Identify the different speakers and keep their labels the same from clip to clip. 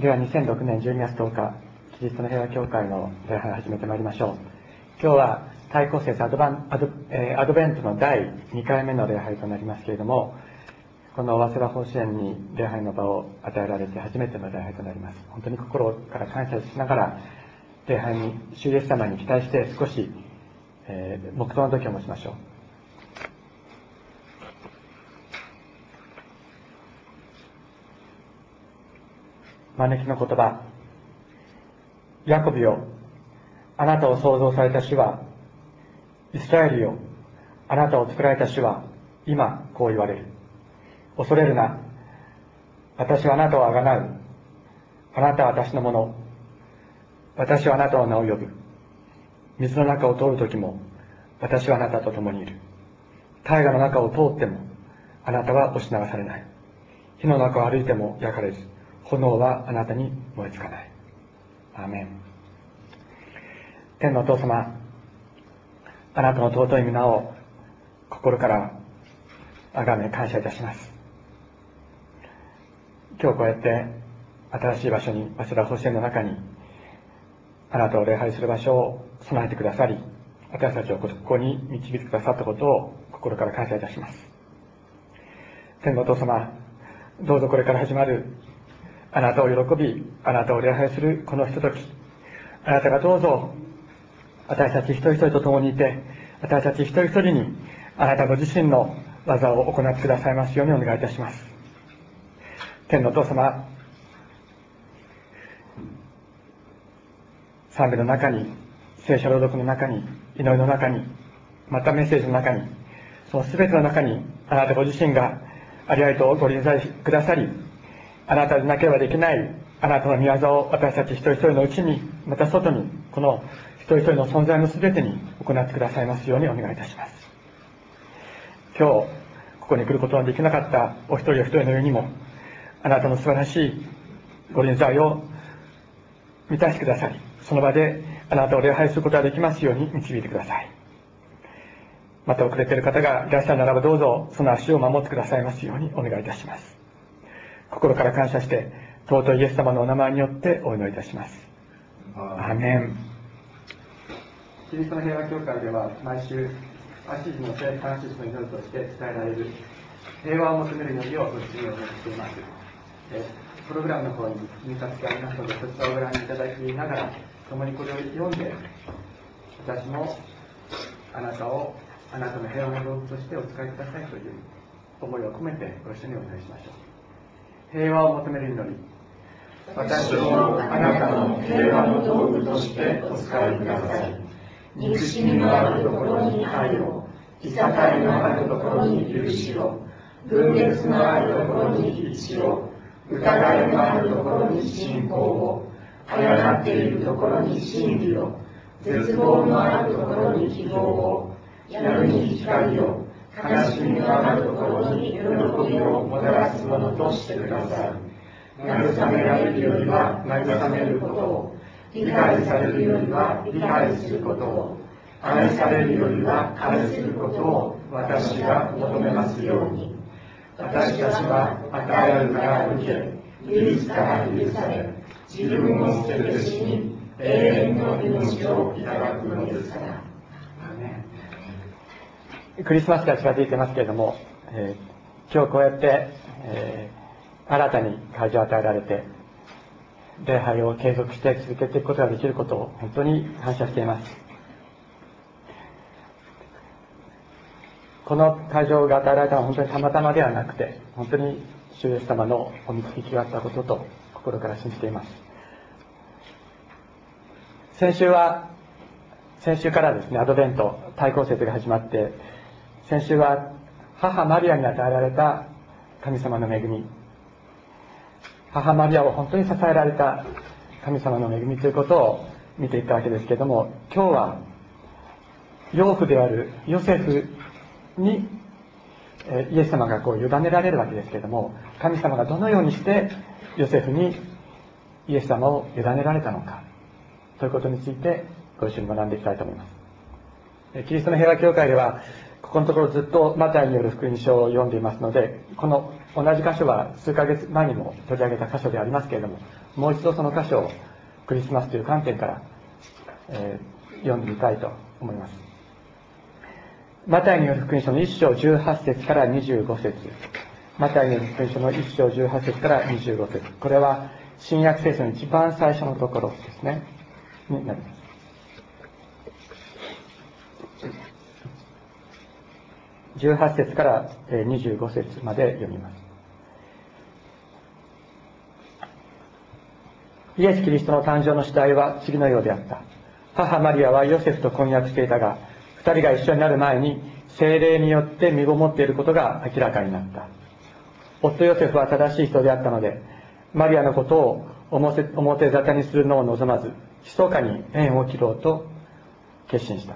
Speaker 1: では2006年12月10日キリストの平和協会の礼拝を始めてまいりましょう。今日は対抗節アドバンアド,、えーアドベントの第2回目の礼拝となりますけれどもこの早稲田甲子園に礼拝の場を与えられて初めての礼拝となります。本当に心から感謝しながら礼拝に主イエス様に期待して少し、えー黙祷の時を持ちましょう。招きの言葉。ヤコブよあなたを創造された主はイスラエルよあなたを作られた主は今こう言われる。恐れるな私はあなたをあがなう。あなたは私のもの。私はあなたを名を呼ぶ。水の中を通る時も私はあなたと共にいる。大河の中を通ってもあなたは押し流されない。火の中を歩いても焼かれず。炎はあなたに燃えつかない。アーメン。天のお父様あなたの尊い皆を心から崇め感謝いたします。今日こうやって新しい場所に早稲田甲子園の中にあなたを礼拝する場所を備えてくださり私たちをここに導いてくださったことを心から感謝いたします。天のお父様どうぞこれから始まるあなたを喜びあなたを礼拝するこのひととき。あなたがどうぞ私たち一人一人と共にいて私たち一人一人にあなたご自身の技を行ってくださいますようにお願いいたします。天のお父様賛美の中に聖書朗読の中に祈りの中にまたメッセージの中にその全ての中にあなたご自身がありありとご臨在くださりあなたでなければできない。あなたの御業を私たち一人一人のうちにまた外にこの一人一人の存在の全てに行ってくださいますようにお願いいたします。今日ここに来ることのできなかったお一人お一人の上にもあなたの素晴らしいご臨在を満たしてくださりその場であなたを礼拝することができますように導いてください。また遅れている方がいらっしゃるならばどうぞその足を守ってくださいますようにお願いいたします。心から感謝して尊いイエス様のお名前によってお祈りいたします。アーメン。キリストの平和協会では毎週アシジの聖フランシスの祈りとして伝えられる平和を求める祈りをご質問しています。えプログラムの方に印刷がありますのでそちらをご覧いただきながら共にこれを読んで私もあなたをあなたの平和の道具としてお使いくださいという思いを込めてご一緒にお祈りしましょう平和を求める祈り。
Speaker 2: 私をあなたの平和の道具としてお使いください。憎しみのあるところに愛を、いさかいのあるところに許しを、分裂のあるところに一を、疑いのあるところに信仰を、誤っているところに真理を、絶望のあるところに希望を、闇に光を、悲しみのあるところに喜びをもたらすものとしてください。慰められるよりは慰めることを、理解されるよりは理解することを、愛されるよりは愛することを私が求めますように。私たちは与えられるから受け、許すから許され、自分を捨てて死に、永遠の命をいただくのですから。
Speaker 1: クリスマスが近づいてますけれども、えー今日こうやって、えー新たに会場を与えられて礼拝を継続して続けていくことができることを本当に感謝しています。この会場が与えられたのは本当にたまたまではなくて本当に主イエス様のお導きがあったことと心から信じています。先週は先週からですねアドベント対抗節が始まって先週は母マリアに与えられた神様の恵み。母マリアを本当に支えられた神様の恵みということを見ていったわけですけれども今日は養父であるヨセフにイエス様がこう委ねられるわけですけれども神様がどのようにしてヨセフにイエス様を委ねられたのかということについてご一緒に学んでいきたいと思います。キリストの平和教会ではここのところずっとマタイによる福音書を読んでいますのでこの同じ箇所は数ヶ月前にも取り上げた箇所でありますけれどももう一度その箇所をクリスマスという観点から、えー、読んでみたいと思います。マタイによる福音書の1章18節から25節。マタイによる福音書の1章18節から25節。これは新約聖書の一番最初のところですね。になります。18節から25節まで読みます。イエス・キリストの誕生の次第は次のようであった。母マリアはヨセフと婚約していたが2人が一緒になる前に精霊によって身ごもっていることが明らかになった。夫ヨセフは正しい人であったのでマリアのことを表表沙汰にするのを望まず密かに縁を切ろうと決心した。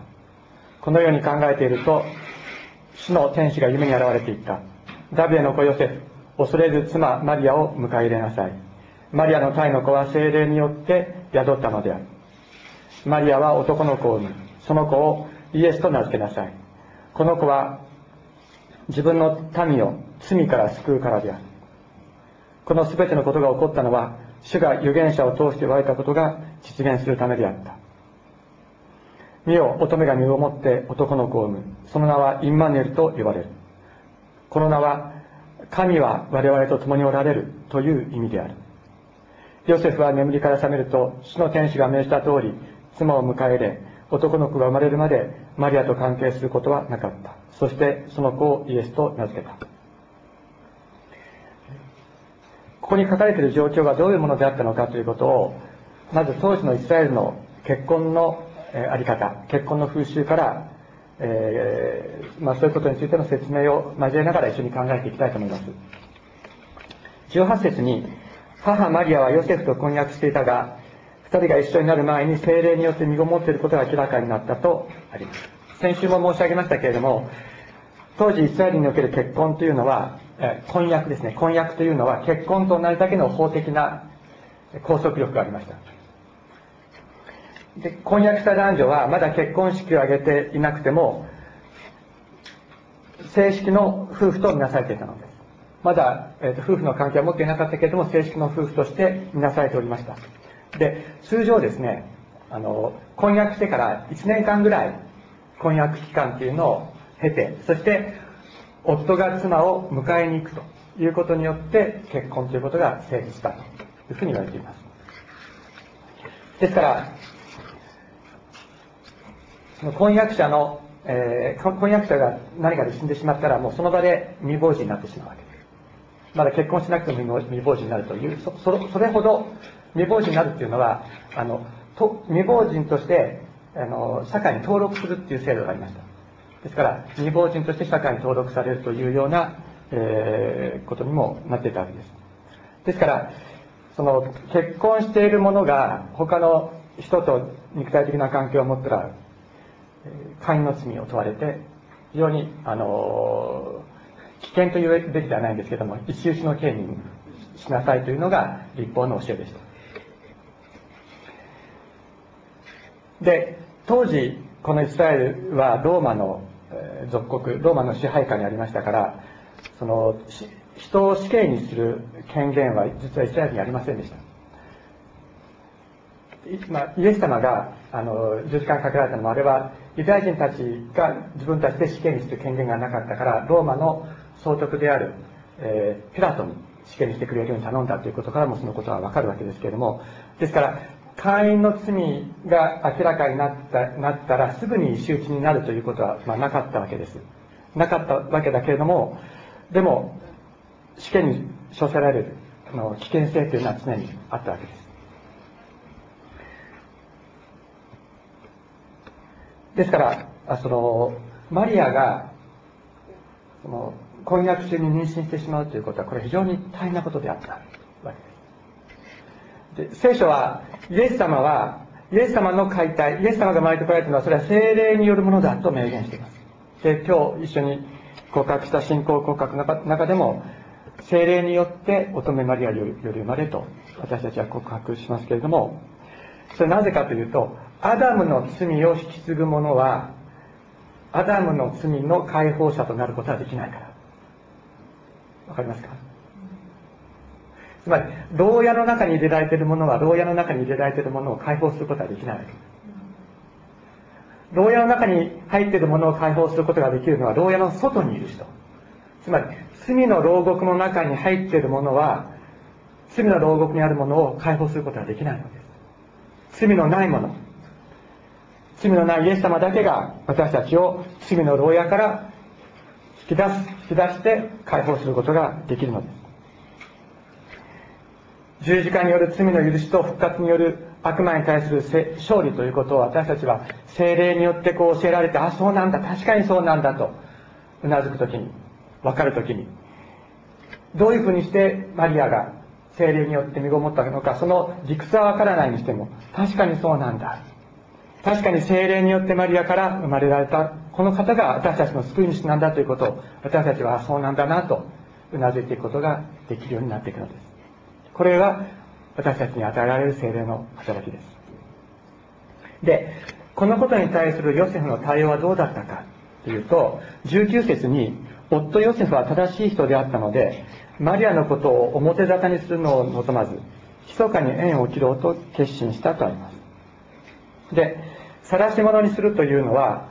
Speaker 1: このように考えていると主の天使が夢に現れていった。ダビエの子ヨセフ恐れず妻マリアを迎え入れなさい。マリアの胎の子は精霊によって宿ったのである。マリアは男の子を産みその子をイエスと名付けなさい。この子は自分の民を罪から救うからである。この全てのことが起こったのは主が預言者を通して言われたことが実現するためであった。見よ乙女が身をもって男の子を産む。その名はインマヌエルと呼ばれる。この名は神は我々と共におられるという意味である。ヨセフは眠りから覚めると主の天使が命じた通り妻を迎え入れ男の子が生まれるまでマリアと関係することはなかった。そしてその子をイエスと名付けた。ここに書かれている状況がどういうものであったのかということをまず当時のイスラエルの結婚のあり方結婚の風習から、えー、まあ、そういうことについての説明を交えながら一緒に考えていきたいと思います。18節に母マリアはヨセフと婚約していたが2人が一緒になる前に精霊によって身ごもっていることが明らかになったとあります。先週も申し上げましたけれども当時イスラエルにおける結婚というのはえ婚約ですね。婚約というのは結婚と同じだけの法的な拘束力がありました。で婚約した男女はまだ結婚式を挙げていなくても正式の夫婦とみなされていたのです。まだ、えーと、夫婦の関係は持っていなかったけれども正式の夫婦として見なされておりました。で通常ですねあの婚約してから1年間ぐらい婚約期間っていうのを経てそして夫が妻を迎えに行くということによって結婚ということが成立したというふうに言われています。ですからその婚約者の、えー、婚約者が何かで死んでしまったらもうその場で未亡人になってしまうわけです。まだ結婚しなくても未亡人になるというそそれほど未亡人になるっていうのはあのと未亡人としてあの社会に登録するっていう制度がありました。ですから未亡人として社会に登録されるというような、えー、ことにもなっていたわけです。ですからその結婚している者が他の人と肉体的な関係を持ったら会員の罪を問われて非常にあの危険と言うべきではないんですけども一周しの刑にしなさいというのが立法の教えでした。で当時このイスラエルはローマの属国ローマの支配下にありましたからその人を死刑にする権限は実はイスラエルにありませんでした。まあ、イエス様があの十字架にかけられたのもあれはユダヤ人たちが自分たちで死刑にする権限がなかったからローマの総督である、えー、ピラトに死刑にしてくれるように頼んだということからもそのことはわかるわけですけれどもですから会員の罪が明らかになったなったらすぐに周知になるということは、まあ、なかったわけです。なかったわけだけれどもでも死刑に処せられるあの危険性というのは常にあったわけです。ですからそのマリアがその婚約中に妊娠してしまうということはこれ非常に大変なことであった。わけですで聖書はイエス様はイエス様の解体イエス様が生まれてこられたのはそれは精霊によるものだと明言しています。で今日一緒に告白した信仰告白の中でも精霊によって乙女マリアより生まれと私たちは告白しますけれどもそれなぜかというとアダムの罪を引き継ぐ者はアダムの罪の解放者となることはできないから。わかりますか？つまり牢屋の中に入れられているものは牢屋の中に入れられているものを解放することはできないわけ。牢屋の中に入っているものを解放することができるのは牢屋の外にいる人。つまり罪の牢獄の中に入っているものは罪の牢獄にあるものを解放することができないのです。罪のないもの罪のないイエス様だけが私たちを罪の牢屋から引き出す引き出して解放することができるのです。十字架による罪の許しと復活による悪魔に対する勝利ということを私たちは精霊によってこう教えられてあそうなんだ確かにそうなんだとうなずく時に分かる時に。どういうふうにしてマリアが精霊によって身ごもったのかその理屈は分からないにしても確かにそうなんだ。確かに精霊によってマリアから生まれられたこの方が私たちの救い主なんだということを私たちはそうなんだなとうなずいていくことができるようになっていくのです。これが私たちに与えられる精霊の働きです。でこのことに対するヨセフの対応はどうだったかというと19節に夫ヨセフは正しい人であったのでマリアのことを表沙汰にするのを望まず密かに縁を切ろうと決心したとあります。で晒し者にするというのは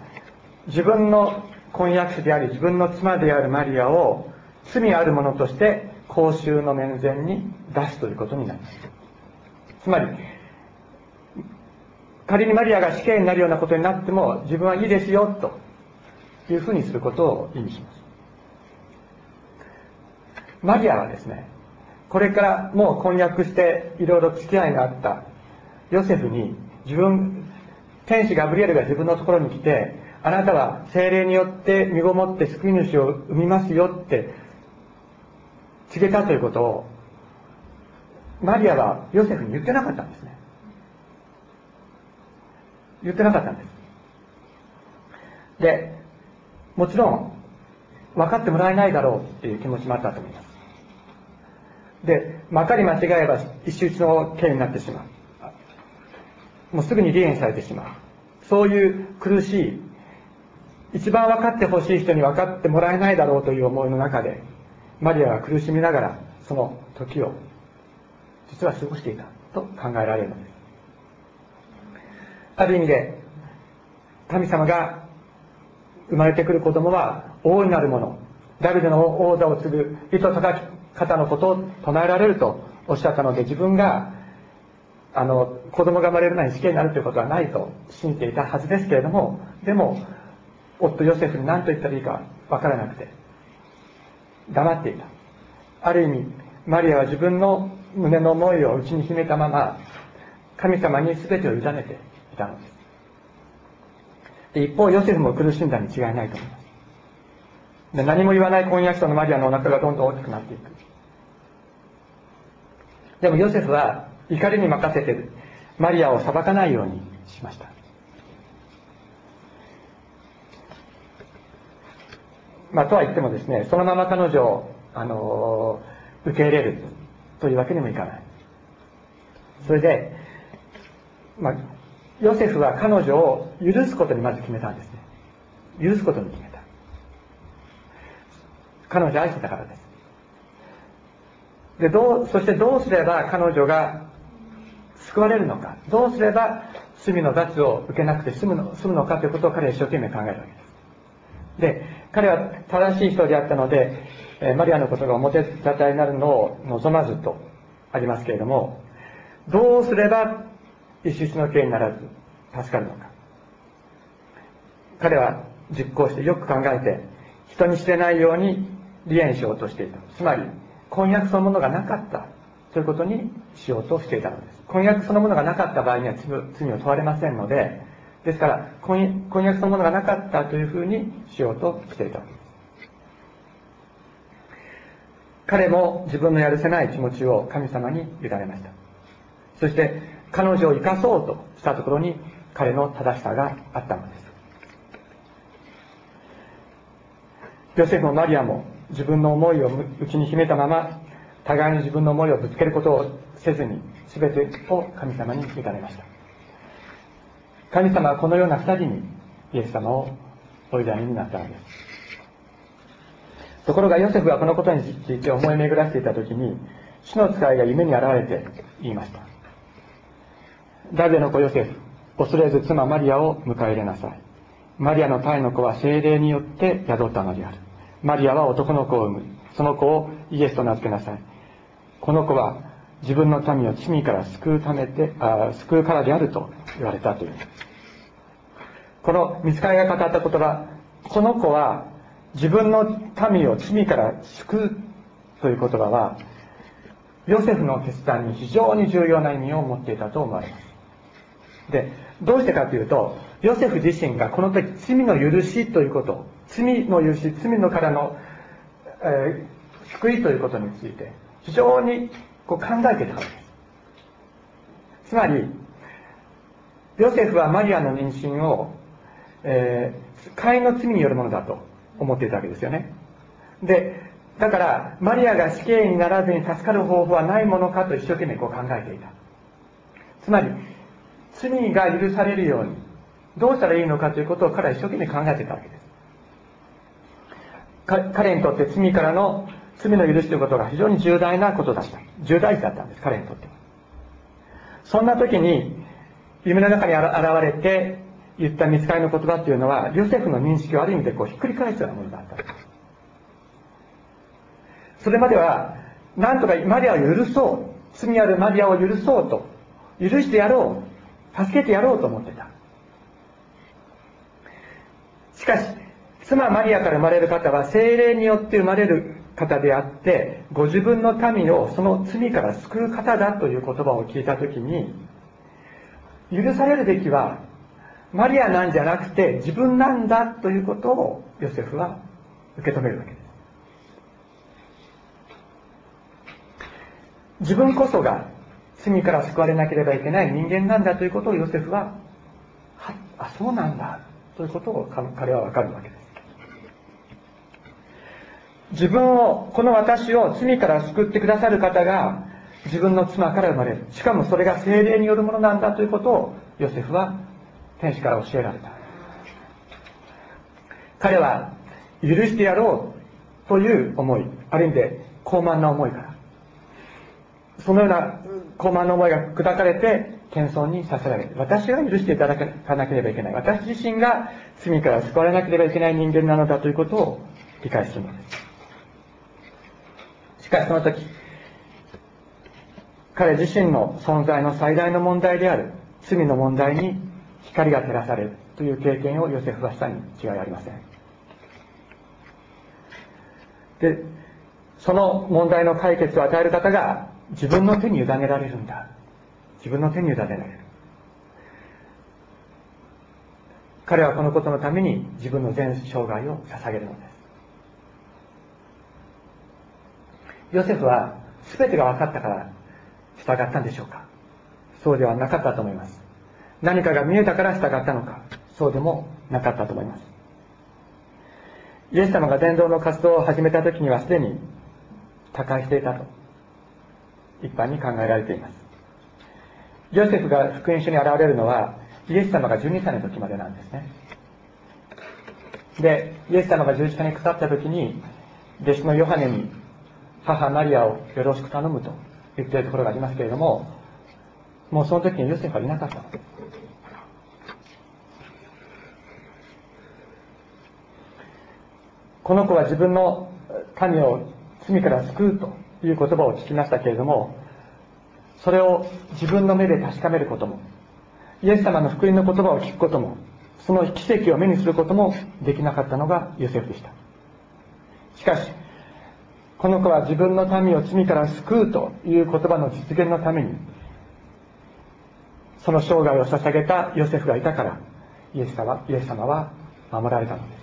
Speaker 1: 自分の婚約者であり自分の妻であるマリアを罪ある者として公衆の面前に出すということになります。つまり仮にマリアが死刑になるようなことになっても自分はいいですよというふうにすることを意味します。マリアはですねこれからもう婚約していろいろ付き合いがあったヨセフに自分天使ガブリエルが自分のところに来てあなたは精霊によって身ごもって救い主を生みますよって告げたということをマリアはヨセフに言ってなかったんですね。言ってなかったんです。でもちろん分かってもらえないだろうっていう気持ちもあったと思います。でまかり間違えば一周一の刑になってしまう。もうすぐに離縁されてしまう。そういう苦しい一番分かってほしい人に分かってもらえないだろうという思いの中でマリアは苦しみながらその時を実は過ごしていたと考えられるのです。ある意味で神様が生まれてくる子供は大いなるものダビデの王座を継ぐ糸叩き方のことを唱えられるとおっしゃったので自分があの子供が生まれる前に死刑になるということはないと信じていたはずですけれどもでも夫ヨセフに何と言ったらいいか分からなくて黙っていた。ある意味マリアは自分の胸の思いを内に秘めたまま神様に全てを委ねていたのです。で一方ヨセフも苦しんだに違いないと思います。で何も言わない婚約者のマリアのお腹がどんどん大きくなっていく。でもヨセフは怒りに任せてマリアを裁かないようにしました。まあ、とは言ってもですねそのまま彼女を、あの受け入れるというわけにもいかない。それで、まあ、ヨセフは彼女を許すことにまず決めたんですね。許すことに決めた。彼女を愛してたからです。でどうそしてどうすれば彼女が救われるのか。どうすれば罪の罰を受けなくて済むの済むのかということを彼は一生懸命考えるわけです。で彼は正しい人であったのでマリアのことが表沙汰になるのを望まずとありますけれどもどうすれば一室の刑にならず助かるのか。彼は実行してよく考えて人に知れないように離縁しようとしていた。つまり婚約そのものがなかったということにしようとしていたのです。婚約そのものがなかった場合には罪を問われませんのでですから婚約そのものがなかったというふうにしようとしていた。わけです彼も自分のやるせない気持ちを神様に委ねました。そして彼女を生かそうとしたところに彼の正しさがあったのです。ヨセフもマリアも自分の思いを内に秘めたまま互いに自分の思いをぶつけることをせずに全てを神様に委ねました。神様はこのような二人にイエス様をお委ねになったのです。ところがヨセフはこのことについて思い巡らしていた時に主の使いが夢に現れて言いました。ダビデの子ヨセフ恐れず妻マリアを迎え入れなさい。マリアの胎の子は精霊によって宿ったのである。マリアは男の子を産むその子をイエスと名付けなさい。この子は自分の民を罪から救うためであ救うからであると言われたという。この見つかりが語った言葉この子は自分の民を罪から救うという言葉はヨセフの決断に非常に重要な意味を持っていたと思われます。でどうしてかというとヨセフ自身がこの時罪の許しということ罪の許し罪のからの、えー、救いということについて非常にこう考えてたわけ。ですつまりヨセフはマリアの妊娠を、えー、飼いの罪によるものだと思っていたわけですよね。でだからマリアが死刑にならずに助かる方法はないものかと一生懸命こう考えていた。つまり罪が許されるようにどうしたらいいのかということを彼は一生懸命考えていたわけです。彼にとって罪からの罪の許しということが非常に重大なことだった。重大事だったんです彼にとっては。そんな時に夢の中に現れて言った見つかりの言葉っていうのはヨセフの認識をある意味でこうひっくり返すようなものだった。それまではなんとかマリアを許そう。罪あるマリアを許そうと。許してやろう。助けてやろうと思ってた。しかし妻マリアから生まれる方は精霊によって生まれる方であってご自分の民をその罪から救う方だという言葉を聞いた時に許されるべきはマリアなんじゃなくて自分なんだということをヨセフは受け止めるわけです。自分こそが罪から救われなければいけない人間なんだということをヨセフははあそうなんだということを彼は分かるわけです。自分をこの私を罪から救ってくださる方が自分の妻から生まれるしかもそれが精霊によるものなんだということをヨセフは天使から教えられた。彼は許してやろうという思いある意味で高慢な思いからそのような高慢な思いが砕かれて謙遜にさせられる私が許していただかなければいけない。私自身が罪から救われなければいけない人間なのだということを理解するのです。しかしその時彼自身の存在の最大の問題である罪の問題に光が照らされるという経験をヨセフはしたに違いありません。でその問題の解決を与える方が自分の手に委ねられるんだ。自分の手に委ねられる。彼はこのことのために自分の全生涯を捧げるのです。ヨセフは全てが分かったから従ったんでしょうか？そうではなかったと思います。何かが見えたから従ったのか？そうでもなかったと思います。イエス様が伝道の活動を始めた時にはすでに他界していたと一般に考えられています。ヨセフが福音書に現れるのはイエス様が12歳の時までなんですね。でイエス様が十字架にかかった時に弟子のヨハネに母マリアをよろしく頼むと言っているところがありますけれどももうその時にヨセフはいなかった。この子は自分の民を罪から救うという言葉を聞きましたけれどもそれを自分の目で確かめることもイエス様の福音の言葉を聞くこともその奇跡を目にすることもできなかったのがヨセフでした。しかしこの子は自分の民を罪から救うという言葉の実現のためにその生涯を捧げたヨセフがいたからイエス様イエス様は守られたのです。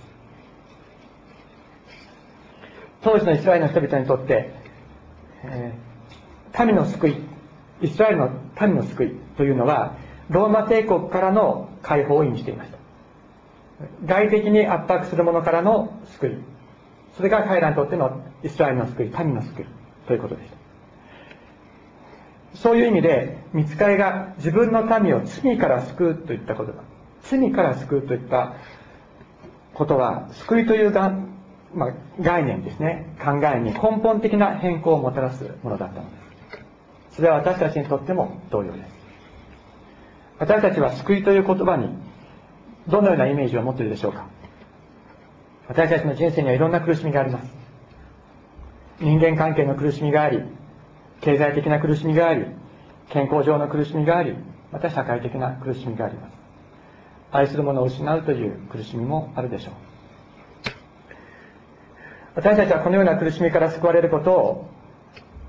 Speaker 1: 当時のイスラエルの人々にとってえー、民の救いイスラエルの民の救いというのはローマ帝国からの解放を意味していました。外的に圧迫する者からの救い。それが彼らにとってのイスラエルの救い民の救いということでした。そういう意味で見つかりが自分の民を罪から救うといったことだ。罪から救うといったことは救いというまあ、概念ですね。考えに根本的な変更をもたらすものだったのです。それは私たちにとっても同様です。私たちは救いという言葉にどのようなイメージを持っているでしょうか。私たちの人生にはいろんな苦しみがあります。人間関係の苦しみがあり経済的な苦しみがあり健康上の苦しみがありまた社会的な苦しみがあります。愛する者を失うという苦しみもあるでしょう。私たちはこのような苦しみから救われることを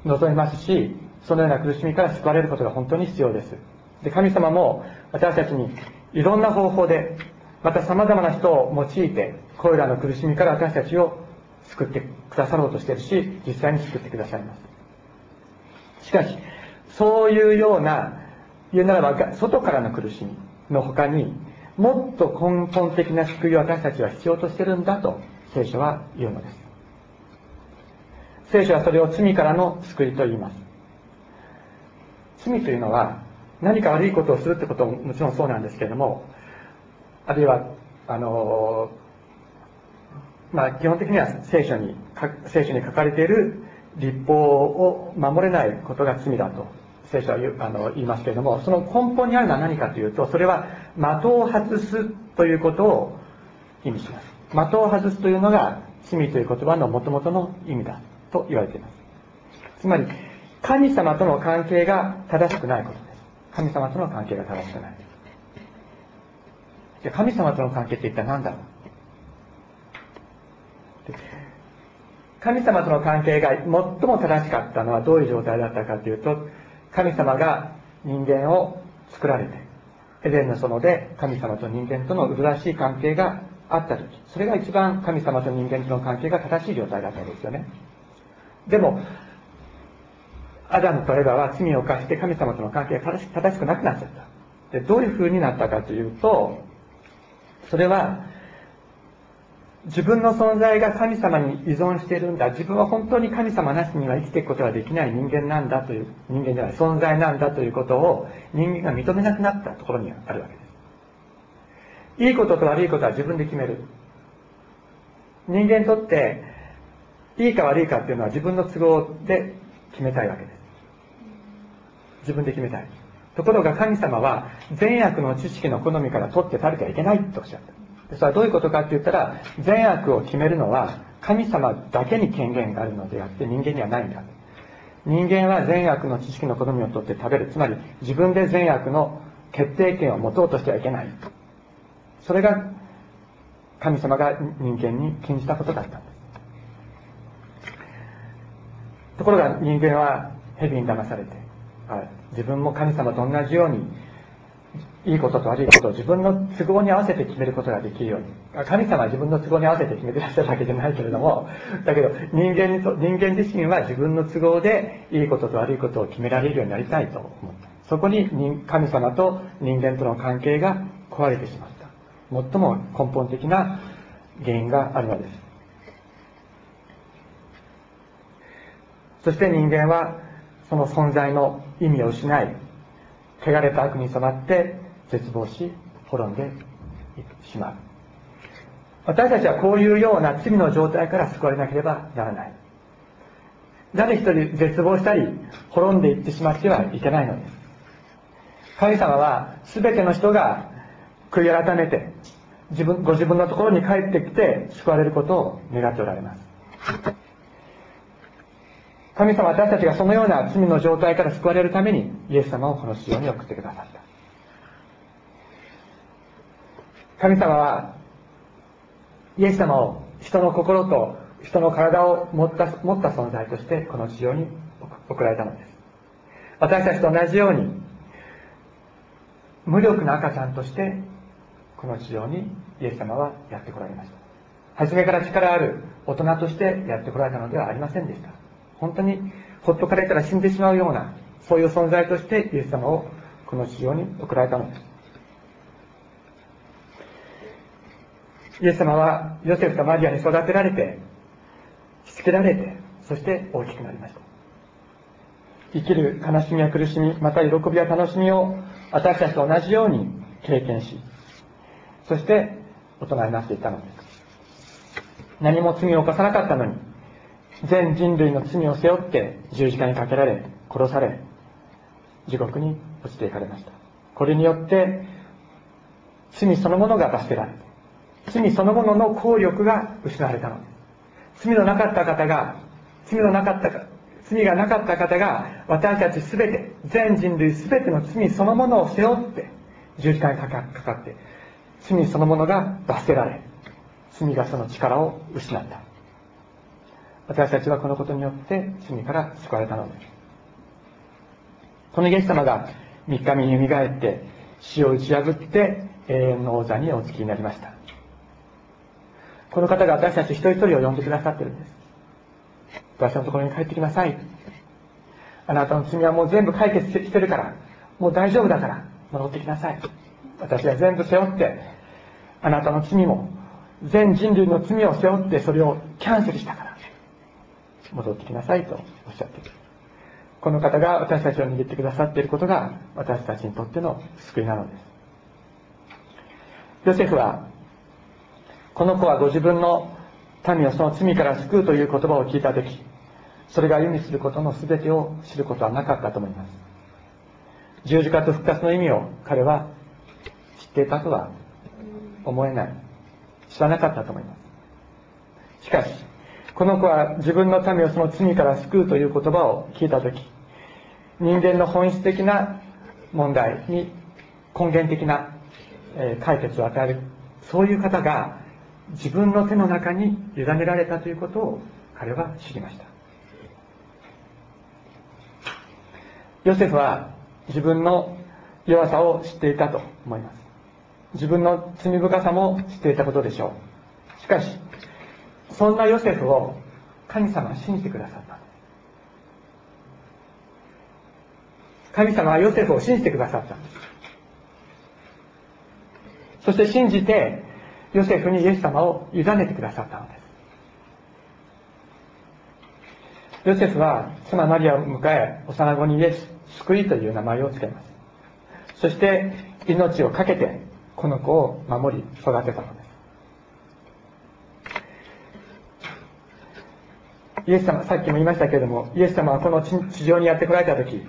Speaker 1: 望みますしそのような苦しみから救われることが本当に必要です。で神様も私たちにいろんな方法でまた様々な人を用いてこれらの苦しみから私たちを救ってくださろうとしてるし実際に救ってくださいます。しかしそういうような言うならば外からの苦しみの他にもっと根本的な救いを私たちは必要としてるんだと聖書は言うのです。聖書はそれを罪からの救いと言います。罪というのは何か悪いことをするってことももちろんそうなんですけれどもあるいはあのまあ基本的には聖書に聖書に書かれている立法を守れないことが罪だと聖書は言あの言いますけれどもその根本にあるのは何かというとそれは的を外すということを意味します。的を外すというのが罪という言葉のもともとの意味だと言われています。つまり神様との関係が正しくないことです。神様との関係が正しくない。じゃ神様との関係って一体何だろう？神様との関係が最も正しかったのはどういう状態だったかというと神様が人間を作られてエデンの園で神様と人間との麗しい関係があった時それが一番神様と人間との関係が正しい状態だったんですよね。でもアダムとエバは罪を犯して神様との関係が正しくなくなっちゃった。でどういう風になったかというとそれは自分の存在が神様に依存しているんだ。自分は本当に神様なしには生きていくことができない人間なんだという人間じゃない存在なんだということを人間が認めなくなったところにあるわけです。いいことと悪いことは自分で決める。人間にとっていいか悪いかっていうのは自分の都合で決めたいわけです。自分で決めたい。ところが神様は善悪の知識の好みから取って食べてはいけないとおっしゃった。それはどういうことかって言ったら善悪を決めるのは神様だけに権限があるのであって人間にはないんだ人間は善悪の知識の好みを取って食べる。つまり自分で善悪の決定権を持とうとしてはいけない。それが神様が人間に禁じたことだったんです。ところが人間は蛇に騙されて自分も神様と同じようにいいことと悪いことを自分の都合に合わせて決めることができるように。神様は自分の都合に合わせて決めてらっしゃるわけじゃないけれども。だけど人間に人間自身は自分の都合でいいことと悪いことを決められるようになりたいと思った。そこに神様と人間との関係が壊れてしまった。最も根本的な原因があるのです。そして人間はその存在の意味を失い汚れた悪に染まって絶望し滅んでしまう。私たちはこういうような罪の状態から救われなければならない。誰一人絶望したり滅んでいってしまってはいけないのです。神様は全ての人が悔い改めて自分ご自分のところに帰ってきて救われることを願っておられます。神様私たちがそのような罪の状態から救われるためにイエス様をこの地上に送ってくださった。神様はイエス様を人の心と人の体を持った持った存在としてこの地上に送られたのです。私たちと同じように無力な赤ちゃんとしてこの地上にイエス様はやってこられました。初めから力ある大人としてやってこられたのではありませんでした。本当にほっとかれたら死んでしまうようなそういう存在としてイエス様をこの地上に送られたのです。イエス様はヨセフとマリアに育てられてしつけられてそして大きくなりました。生きる悲しみや苦しみまた喜びや楽しみを私たちと同じように経験しそして大人になっていったのです。何も罪を犯さなかったのに全人類の罪を背負って十字架にかけられ殺され地獄に落ちていかれました。これによって罪そのものが罰せられた。罪そのものの効力が失われたの。です罪のなかった方が罪のなかった罪がなかった方が私たち全て全人類全ての罪そのものを背負って十字架にかかって罪そのものが罰せられ罪がその力を失った。私たちはこのことによって罪から救われたの。ですこのイエス様が3日目によみがえって死を打ち破って永遠の王座にお付きになりました。この方が私たち一人一人を呼んでくださってるんです。私のところに帰ってきなさい。あなたの罪はもう全部解決してるから。もう大丈夫だから。戻ってきなさい。私は全部背負ってあなたの罪も全人類の罪を背負ってそれをキャンセルしたから。戻ってきなさいとおっしゃっている。この方が私たちを握ってくださっていることが私たちにとっての救いなのです。ヨセフはこの子はご自分の民をその罪から救うという言葉を聞いた時それが意味することの全てを知ることはなかったと思います。十字架と復活の意味を彼は知っていたとは思えない。知らなかったと思います。しかしこの子は自分の民をその罪から救うという言葉を聞いた時人間の本質的な問題に根源的な解決を与えるそういう方が自分の手の中に委ねられたということを彼は知りました。ヨセフは自分の弱さを知っていたと思います。自分の罪深さも知っていたことでしょう。しかしそんなヨセフを神様は信じてくださった。神様はヨセフを信じてくださった。そして信じてヨセフにイエス様を委ねてくださったのです。ヨセフは妻マリアを迎え幼子にイエス救いという名前を付けます。そして命を懸けてこの子を守り育てたのです。イエス様さっきも言いましたけれどもイエス様はこの地上にやってこられた時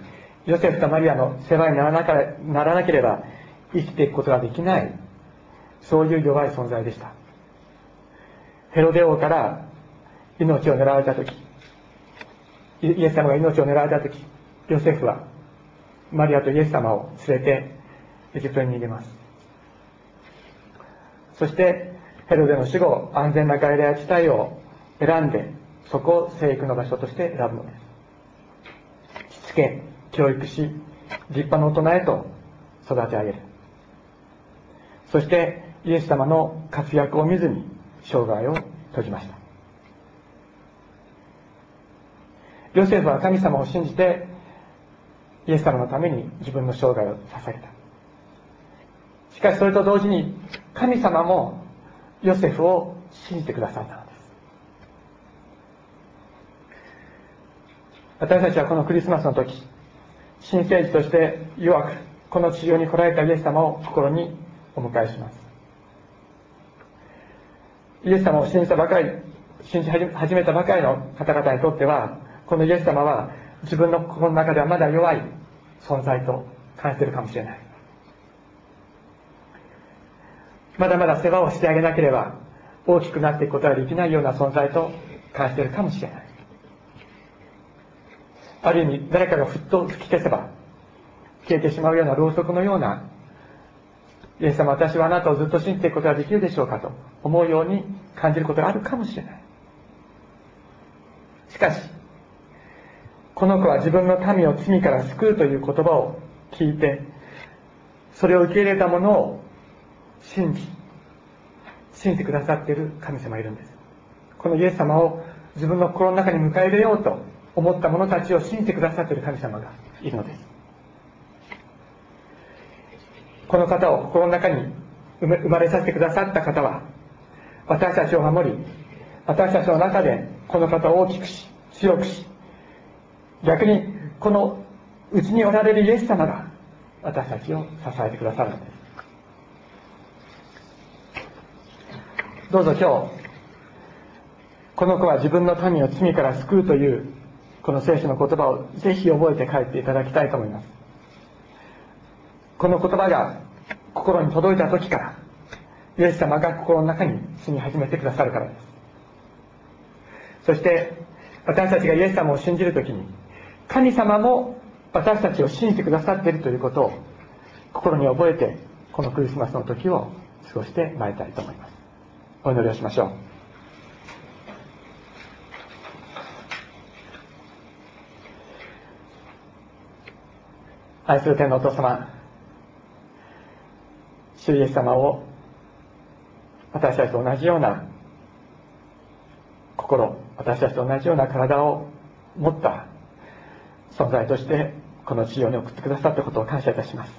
Speaker 1: ヨセフとマリアの世話にならなならなければ生きていくことができない。そういう弱い存在でした。ヘロデ王から命を狙われた時イエス様が命を狙われた時ヨセフはマリアとイエス様を連れてエジプトに逃げます。そしてヘロデの死後安全な外来地帯を選んでそこを生育の場所として選ぶのです。しつけ教育し立派な大人へと育て上げる。そしてイエス様の活躍を見ずに生涯を閉じました。ヨセフは神様を信じてイエス様のために自分の生涯を捧げた。しかしそれと同時に神様もヨセフを信じてくださったのです。私たちはこのクリスマスの時新生児として弱くこの地上に来られたイエス様を心にお迎えします。イエス様を信じたばかり信じ始めたばかりの方々にとってはこのイエス様は自分の心の中ではまだ弱い存在と感じているかもしれない。まだまだ世話をしてあげなければ大きくなっていくことができないような存在と感じているかもしれない。ある意味誰かがふっと吹き消せば消えてしまうようなろうそくのようなイエス様私はあなたをずっと信じていくことができるでしょうかと思うように感じることがあるかもしれない。しかしこの子は自分の民を罪から救うという言葉を聞いてそれを受け入れたものを信じ信じてくださっている神様がいるんです。このイエス様を自分の心の中に迎え入れようと思った者たちを信じてくださっている神様がいるのです。この方を心の中に生まれさせてくださった方は私たちを守り私たちの中でこの方を大きくし強くし逆にこのうちにおられるイエス様が私たちを支えてくださるのです。どうぞ今日この子は自分の民を罪から救うというこの聖書の言葉をぜひ覚えて帰っていただきたいと思います。この言葉が心に届いた時からイエス様が心の中に住み始めてくださるからです。そして私たちがイエス様を信じる時に神様も私たちを信じてくださっているということを心に覚えてこのクリスマスの時を過ごしてまいりたいと思います。お祈りをしましょう。愛する天のお父様主イエス様を私たちと同じような心私たちと同じような体を持った存在としてこの地上に送ってくださったことを感謝いたします。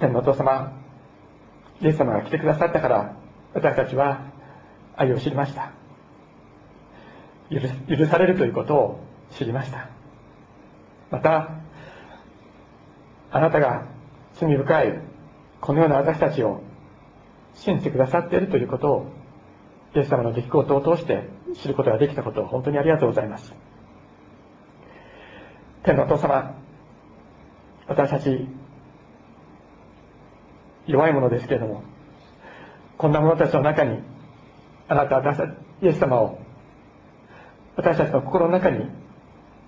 Speaker 1: 天のお父様イエス様が来てくださったから私たちは愛を知りました。許されるということを知りました。またあなたが罪深いこのような私たちを信じてくださっているということをイエス様の出来事を通して知ることができたことを本当にありがとうございます。天のお父様私たち弱いものですけれどもこんな者たちの中にあなた私イエス様を私たちの心の中に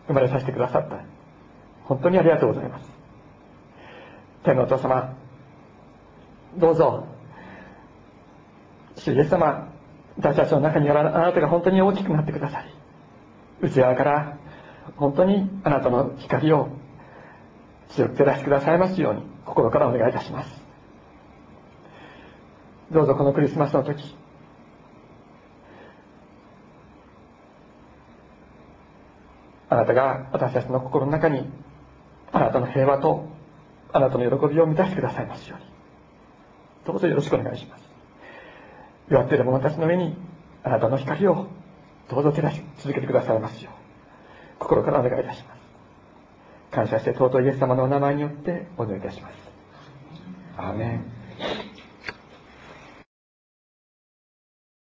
Speaker 1: 生まれさせてくださった。本当にありがとうございます。天のお父様。どうぞ。主イエス様私たちの中にあなたが本当に大きくなってくださり内側から本当にあなたの光を強く照らしてくださいますように心からお願いいたします。どうぞこのクリスマスの時。あなたが私たちの心の中にあなたの平和とあなたの喜びを満たしてくださいますように。どうぞよろしくお願いします。弱っている者たちの上にあなたの光をどうぞ照らし続けてくださいますよう。心からお願いいたします。感謝して尊いイエス様のお名前によってお願いいたします。アーメン。